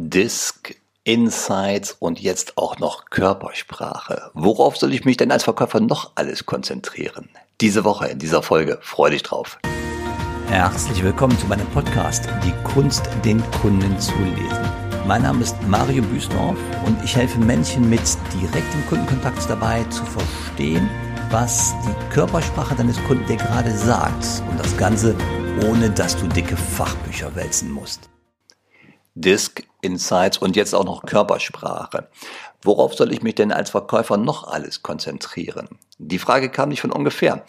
Disk, Insights und jetzt auch noch Körpersprache. Worauf soll ich mich denn als Verkäufer noch alles konzentrieren? Diese Woche in dieser Folge. Freu dich drauf. Herzlich willkommen zu meinem Podcast Die Kunst, den Kunden zu lesen. Mein Name ist Mario Büsdorf und ich helfe Menschen mit direktem Kundenkontakt dabei zu verstehen, was die Körpersprache deines Kunden dir gerade sagt und das Ganze ohne dass du dicke Fachbücher wälzen musst. Disk, Insights und jetzt auch noch Körpersprache. Worauf soll ich mich denn als Verkäufer noch alles konzentrieren? Die Frage kam nicht von ungefähr.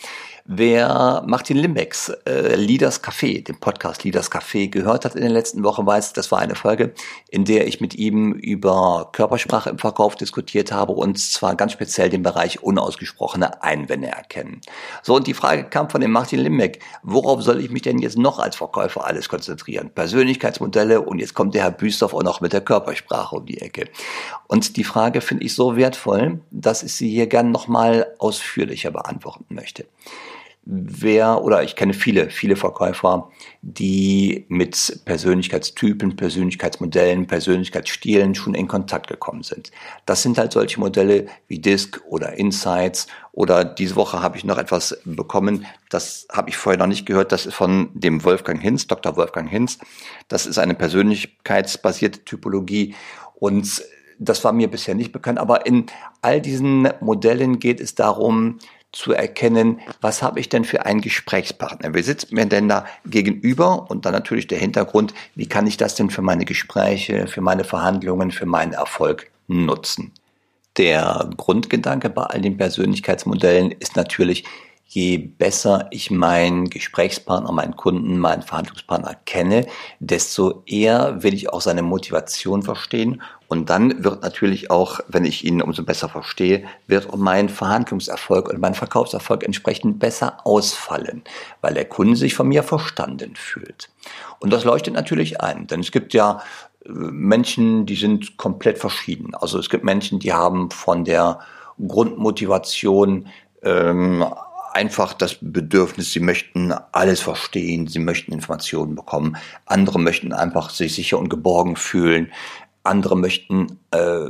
Wer Martin Limbecks äh, Leaders Café, den Podcast Leaders Café gehört hat in den letzten Wochen, weiß, das war eine Folge, in der ich mit ihm über Körpersprache im Verkauf diskutiert habe und zwar ganz speziell den Bereich unausgesprochene Einwände erkennen. So, und die Frage kam von dem Martin Limbeck, worauf soll ich mich denn jetzt noch als Verkäufer alles konzentrieren? Persönlichkeitsmodelle und jetzt kommt der Herr Büstorf auch noch mit der Körpersprache um die Ecke. Und die Frage finde ich so wertvoll, dass ich sie hier gern nochmal ausführlicher beantworten möchte wer oder ich kenne viele, viele Verkäufer, die mit Persönlichkeitstypen, Persönlichkeitsmodellen, Persönlichkeitsstilen schon in Kontakt gekommen sind. Das sind halt solche Modelle wie Disk oder Insights oder diese Woche habe ich noch etwas bekommen, das habe ich vorher noch nicht gehört, das ist von dem Wolfgang Hinz, Dr. Wolfgang Hinz. Das ist eine persönlichkeitsbasierte Typologie und das war mir bisher nicht bekannt, aber in all diesen Modellen geht es darum, zu erkennen, was habe ich denn für einen Gesprächspartner? Wer sitzt mir denn da gegenüber? Und dann natürlich der Hintergrund, wie kann ich das denn für meine Gespräche, für meine Verhandlungen, für meinen Erfolg nutzen? Der Grundgedanke bei all den Persönlichkeitsmodellen ist natürlich, je besser ich meinen Gesprächspartner, meinen Kunden, meinen Verhandlungspartner kenne, desto eher will ich auch seine Motivation verstehen. Und dann wird natürlich auch, wenn ich ihn umso besser verstehe, wird auch mein Verhandlungserfolg und mein Verkaufserfolg entsprechend besser ausfallen, weil der Kunde sich von mir verstanden fühlt. Und das leuchtet natürlich ein, denn es gibt ja äh, Menschen, die sind komplett verschieden. Also es gibt Menschen, die haben von der Grundmotivation ähm, einfach das Bedürfnis, sie möchten alles verstehen, sie möchten Informationen bekommen. Andere möchten einfach sich sicher und geborgen fühlen. Andere möchten äh,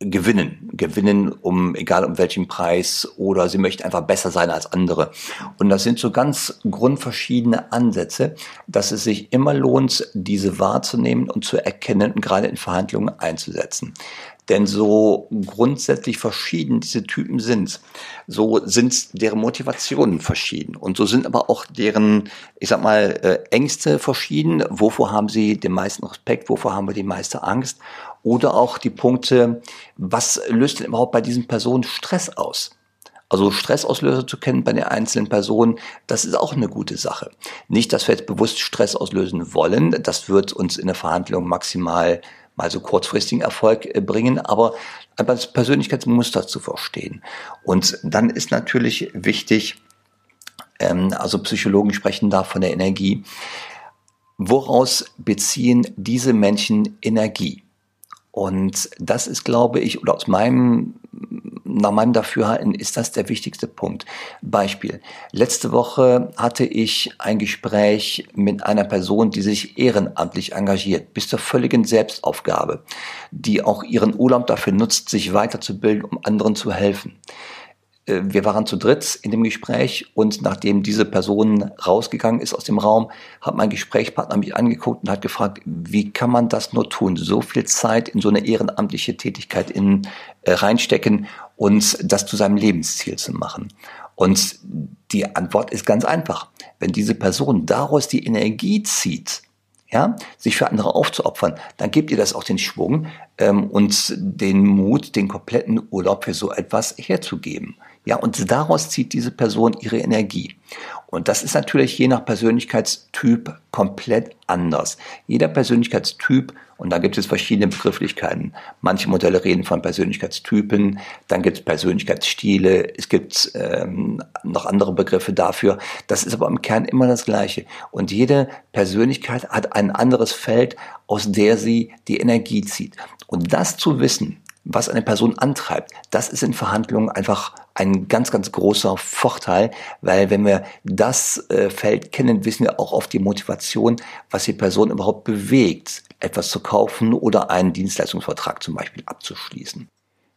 gewinnen, gewinnen um egal um welchen Preis oder sie möchten einfach besser sein als andere. Und das sind so ganz grundverschiedene Ansätze, dass es sich immer lohnt, diese wahrzunehmen und zu erkennen und gerade in Verhandlungen einzusetzen. Denn so grundsätzlich verschieden diese Typen sind, so sind deren Motivationen verschieden. Und so sind aber auch deren, ich sag mal, äh, Ängste verschieden. Wovor haben sie den meisten Respekt? Wovor haben wir die meiste Angst? Oder auch die Punkte, was löst denn überhaupt bei diesen Personen Stress aus? Also Stressauslöser zu kennen bei den einzelnen Personen, das ist auch eine gute Sache. Nicht, dass wir jetzt bewusst Stress auslösen wollen, das wird uns in der Verhandlung maximal mal so kurzfristigen Erfolg äh, bringen, aber das Persönlichkeitsmuster zu verstehen. Und dann ist natürlich wichtig, ähm, also Psychologen sprechen da von der Energie. Woraus beziehen diese Menschen Energie? Und das ist, glaube ich, oder aus meinem nach meinem Dafürhalten ist das der wichtigste Punkt. Beispiel. Letzte Woche hatte ich ein Gespräch mit einer Person, die sich ehrenamtlich engagiert, bis zur völligen Selbstaufgabe, die auch ihren Urlaub dafür nutzt, sich weiterzubilden, um anderen zu helfen. Äh, wir waren zu dritt in dem Gespräch und nachdem diese Person rausgegangen ist aus dem Raum, hat mein Gesprächspartner mich angeguckt und hat gefragt, wie kann man das nur tun, so viel Zeit in so eine ehrenamtliche Tätigkeit in, äh, reinstecken und das zu seinem Lebensziel zu machen. Und die Antwort ist ganz einfach. Wenn diese Person daraus die Energie zieht, ja, sich für andere aufzuopfern, dann gibt ihr das auch den Schwung ähm, und den Mut, den kompletten Urlaub für so etwas herzugeben. Ja, und daraus zieht diese Person ihre Energie. Und das ist natürlich je nach Persönlichkeitstyp komplett anders. Jeder Persönlichkeitstyp, und da gibt es verschiedene Begrifflichkeiten. Manche Modelle reden von Persönlichkeitstypen, dann gibt es Persönlichkeitsstile, es gibt ähm, noch andere Begriffe dafür. Das ist aber im Kern immer das Gleiche. Und jede Persönlichkeit hat ein anderes Feld, aus der sie die Energie zieht. Und das zu wissen, was eine Person antreibt, das ist in Verhandlungen einfach ein ganz, ganz großer Vorteil, weil wenn wir das äh, Feld kennen, wissen wir auch auf die Motivation, was die Person überhaupt bewegt, etwas zu kaufen oder einen Dienstleistungsvertrag zum Beispiel abzuschließen.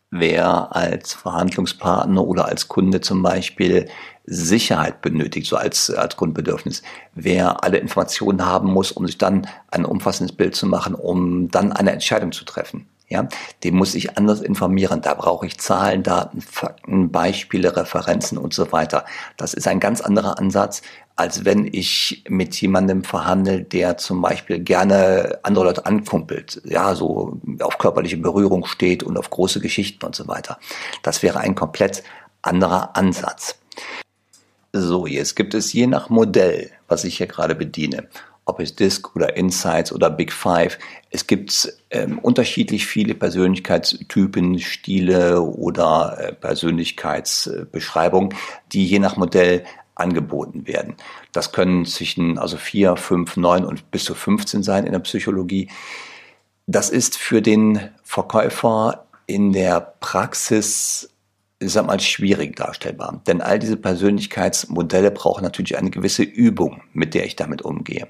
Wer als Verhandlungspartner oder als Kunde zum Beispiel Sicherheit benötigt, so als, als Grundbedürfnis, wer alle Informationen haben muss, um sich dann ein umfassendes Bild zu machen, um dann eine Entscheidung zu treffen ja, den muss ich anders informieren. Da brauche ich Zahlen, Daten, Fakten, Beispiele, Referenzen und so weiter. Das ist ein ganz anderer Ansatz, als wenn ich mit jemandem verhandle, der zum Beispiel gerne andere Leute ankumpelt, ja, so auf körperliche Berührung steht und auf große Geschichten und so weiter. Das wäre ein komplett anderer Ansatz. So, jetzt gibt es je nach Modell, was ich hier gerade bediene, ob es Disk oder Insights oder Big Five. Es gibt ähm, unterschiedlich viele Persönlichkeitstypen, Stile oder äh, Persönlichkeitsbeschreibungen, die je nach Modell angeboten werden. Das können zwischen also vier, fünf, neun und bis zu 15 sein in der Psychologie. Das ist für den Verkäufer in der Praxis ich sag mal, schwierig darstellbar. Denn all diese Persönlichkeitsmodelle brauchen natürlich eine gewisse Übung, mit der ich damit umgehe.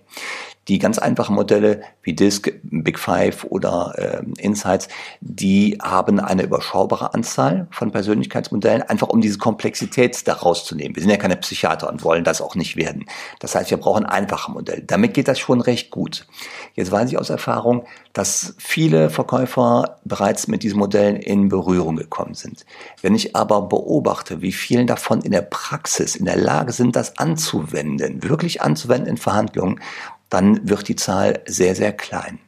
Die ganz einfachen Modelle wie Disk, Big Five oder äh, Insights, die haben eine überschaubare Anzahl von Persönlichkeitsmodellen, einfach um diese Komplexität da rauszunehmen. Wir sind ja keine Psychiater und wollen das auch nicht werden. Das heißt, wir brauchen einfache Modelle. Damit geht das schon recht gut. Jetzt weiß ich aus Erfahrung, dass viele Verkäufer bereits mit diesen Modellen in Berührung gekommen sind. Wenn ich aber beobachte, wie vielen davon in der Praxis in der Lage sind, das anzuwenden, wirklich anzuwenden in Verhandlungen, dann wird die Zahl sehr, sehr klein.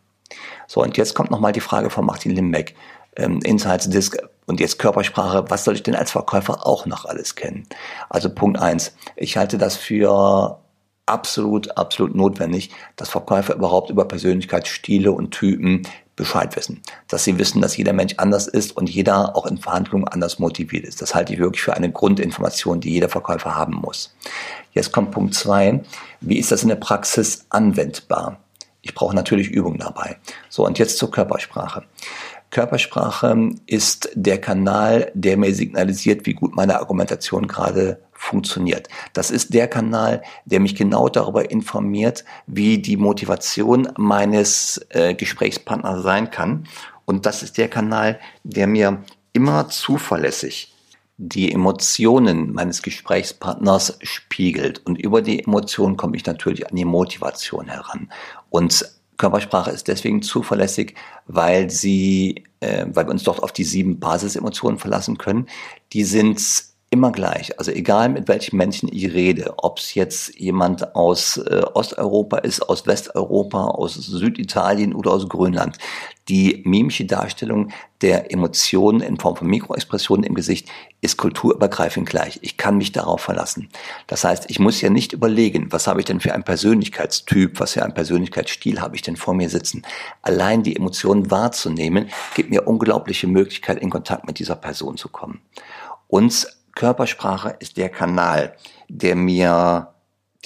So, und jetzt kommt nochmal die Frage von Martin Limbeck. Ähm, Insights Disk und jetzt Körpersprache, was soll ich denn als Verkäufer auch noch alles kennen? Also Punkt eins, ich halte das für absolut, absolut notwendig, dass Verkäufer überhaupt über Persönlichkeitsstile und Typen Bescheid wissen. Dass sie wissen, dass jeder Mensch anders ist und jeder auch in Verhandlungen anders motiviert ist. Das halte ich wirklich für eine Grundinformation, die jeder Verkäufer haben muss. Jetzt kommt Punkt zwei. Wie ist das in der Praxis anwendbar? Ich brauche natürlich Übung dabei. So, und jetzt zur Körpersprache. Körpersprache ist der Kanal, der mir signalisiert, wie gut meine Argumentation gerade funktioniert. Das ist der Kanal, der mich genau darüber informiert, wie die Motivation meines äh, Gesprächspartners sein kann. Und das ist der Kanal, der mir immer zuverlässig die Emotionen meines Gesprächspartners spiegelt. Und über die Emotionen komme ich natürlich an die Motivation heran. Und Körpersprache ist deswegen zuverlässig, weil sie, äh, weil wir uns dort auf die sieben Basisemotionen verlassen können. Die sind immer gleich. Also egal mit welchen Menschen ich rede, ob es jetzt jemand aus äh, Osteuropa ist, aus Westeuropa, aus Süditalien oder aus Grönland, die mimische Darstellung der Emotionen in Form von Mikroexpressionen im Gesicht ist kulturübergreifend gleich. Ich kann mich darauf verlassen. Das heißt, ich muss ja nicht überlegen, was habe ich denn für einen Persönlichkeitstyp, was für einen Persönlichkeitsstil habe ich denn vor mir sitzen. Allein die Emotionen wahrzunehmen, gibt mir unglaubliche Möglichkeit, in Kontakt mit dieser Person zu kommen. Und Körpersprache ist der Kanal, der mir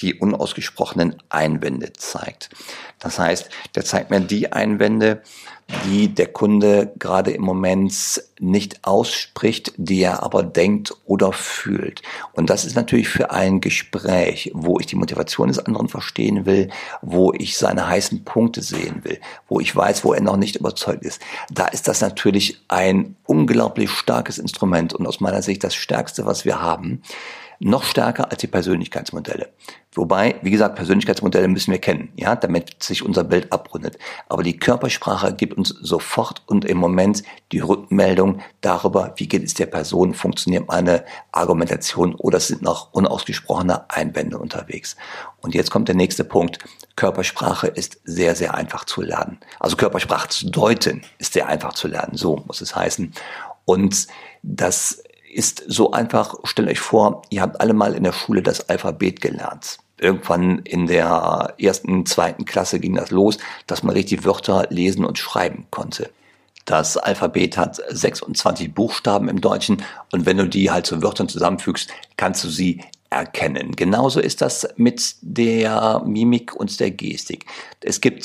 die unausgesprochenen Einwände zeigt. Das heißt, der zeigt mir die Einwände, die der Kunde gerade im Moment nicht ausspricht, die er aber denkt oder fühlt. Und das ist natürlich für ein Gespräch, wo ich die Motivation des anderen verstehen will, wo ich seine heißen Punkte sehen will, wo ich weiß, wo er noch nicht überzeugt ist. Da ist das natürlich ein unglaublich starkes Instrument und aus meiner Sicht das stärkste, was wir haben noch stärker als die Persönlichkeitsmodelle. Wobei, wie gesagt, Persönlichkeitsmodelle müssen wir kennen, ja, damit sich unser Bild abrundet. Aber die Körpersprache gibt uns sofort und im Moment die Rückmeldung darüber, wie geht es der Person, funktioniert meine Argumentation oder sind noch unausgesprochene Einwände unterwegs. Und jetzt kommt der nächste Punkt. Körpersprache ist sehr, sehr einfach zu lernen. Also Körpersprache zu deuten ist sehr einfach zu lernen. So muss es heißen. Und das ist so einfach, stellt euch vor, ihr habt alle mal in der Schule das Alphabet gelernt. Irgendwann in der ersten, zweiten Klasse ging das los, dass man richtig Wörter lesen und schreiben konnte. Das Alphabet hat 26 Buchstaben im Deutschen und wenn du die halt zu Wörtern zusammenfügst, kannst du sie erkennen. Genauso ist das mit der Mimik und der Gestik. Es gibt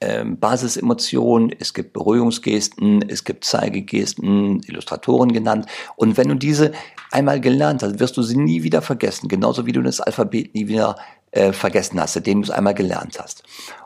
ähm, Basisemotionen, es gibt Beruhigungsgesten, es gibt Zeigegesten, Illustratoren genannt. Und wenn du diese einmal gelernt hast, wirst du sie nie wieder vergessen, genauso wie du das Alphabet nie wieder äh, vergessen hast, seitdem du es einmal gelernt hast.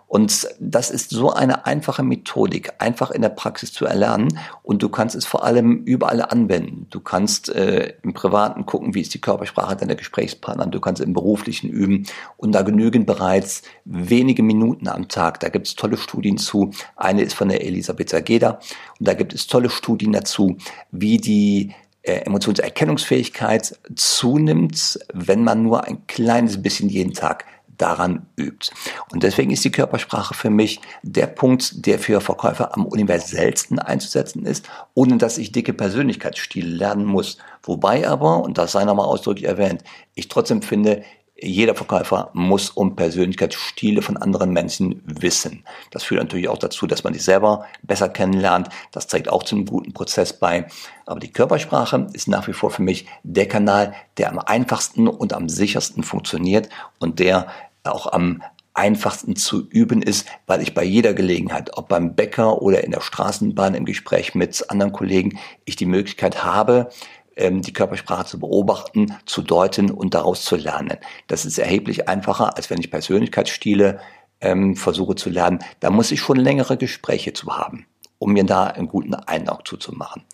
Und das ist so eine einfache Methodik, einfach in der Praxis zu erlernen. Und du kannst es vor allem überall anwenden. Du kannst äh, im Privaten gucken, wie ist die Körpersprache deiner Gesprächspartner. Du kannst im Beruflichen üben. Und da genügen bereits wenige Minuten am Tag. Da gibt es tolle Studien zu. Eine ist von der Elisabeth Sageda. Und da gibt es tolle Studien dazu, wie die äh, Emotionserkennungsfähigkeit zunimmt, wenn man nur ein kleines bisschen jeden Tag daran übt. Und deswegen ist die Körpersprache für mich der Punkt, der für Verkäufer am universellsten einzusetzen ist, ohne dass ich dicke Persönlichkeitsstile lernen muss. Wobei aber, und das sei nochmal ausdrücklich erwähnt, ich trotzdem finde, jeder Verkäufer muss um Persönlichkeitsstile von anderen Menschen wissen. Das führt natürlich auch dazu, dass man sich selber besser kennenlernt. Das trägt auch zu einem guten Prozess bei. Aber die Körpersprache ist nach wie vor für mich der Kanal, der am einfachsten und am sichersten funktioniert und der auch am einfachsten zu üben ist, weil ich bei jeder Gelegenheit, ob beim Bäcker oder in der Straßenbahn im Gespräch mit anderen Kollegen, ich die Möglichkeit habe, ähm, die Körpersprache zu beobachten, zu deuten und daraus zu lernen. Das ist erheblich einfacher, als wenn ich Persönlichkeitsstile ähm, versuche zu lernen. Da muss ich schon längere Gespräche zu haben, um mir da einen guten Eindruck zuzumachen.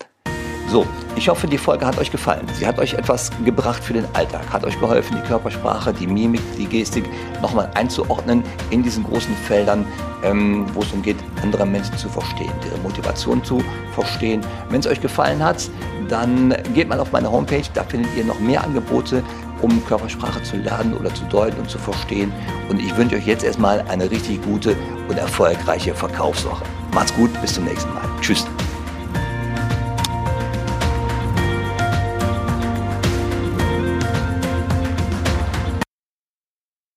So, ich hoffe, die Folge hat euch gefallen. Sie hat euch etwas gebracht für den Alltag, hat euch geholfen, die Körpersprache, die Mimik, die Gestik nochmal einzuordnen in diesen großen Feldern, ähm, wo es darum geht, andere Menschen zu verstehen, ihre Motivation zu verstehen. Wenn es euch gefallen hat, dann geht mal auf meine Homepage, da findet ihr noch mehr Angebote, um Körpersprache zu lernen oder zu deuten und zu verstehen. Und ich wünsche euch jetzt erstmal eine richtig gute und erfolgreiche Verkaufswoche. Macht's gut, bis zum nächsten Mal. Tschüss.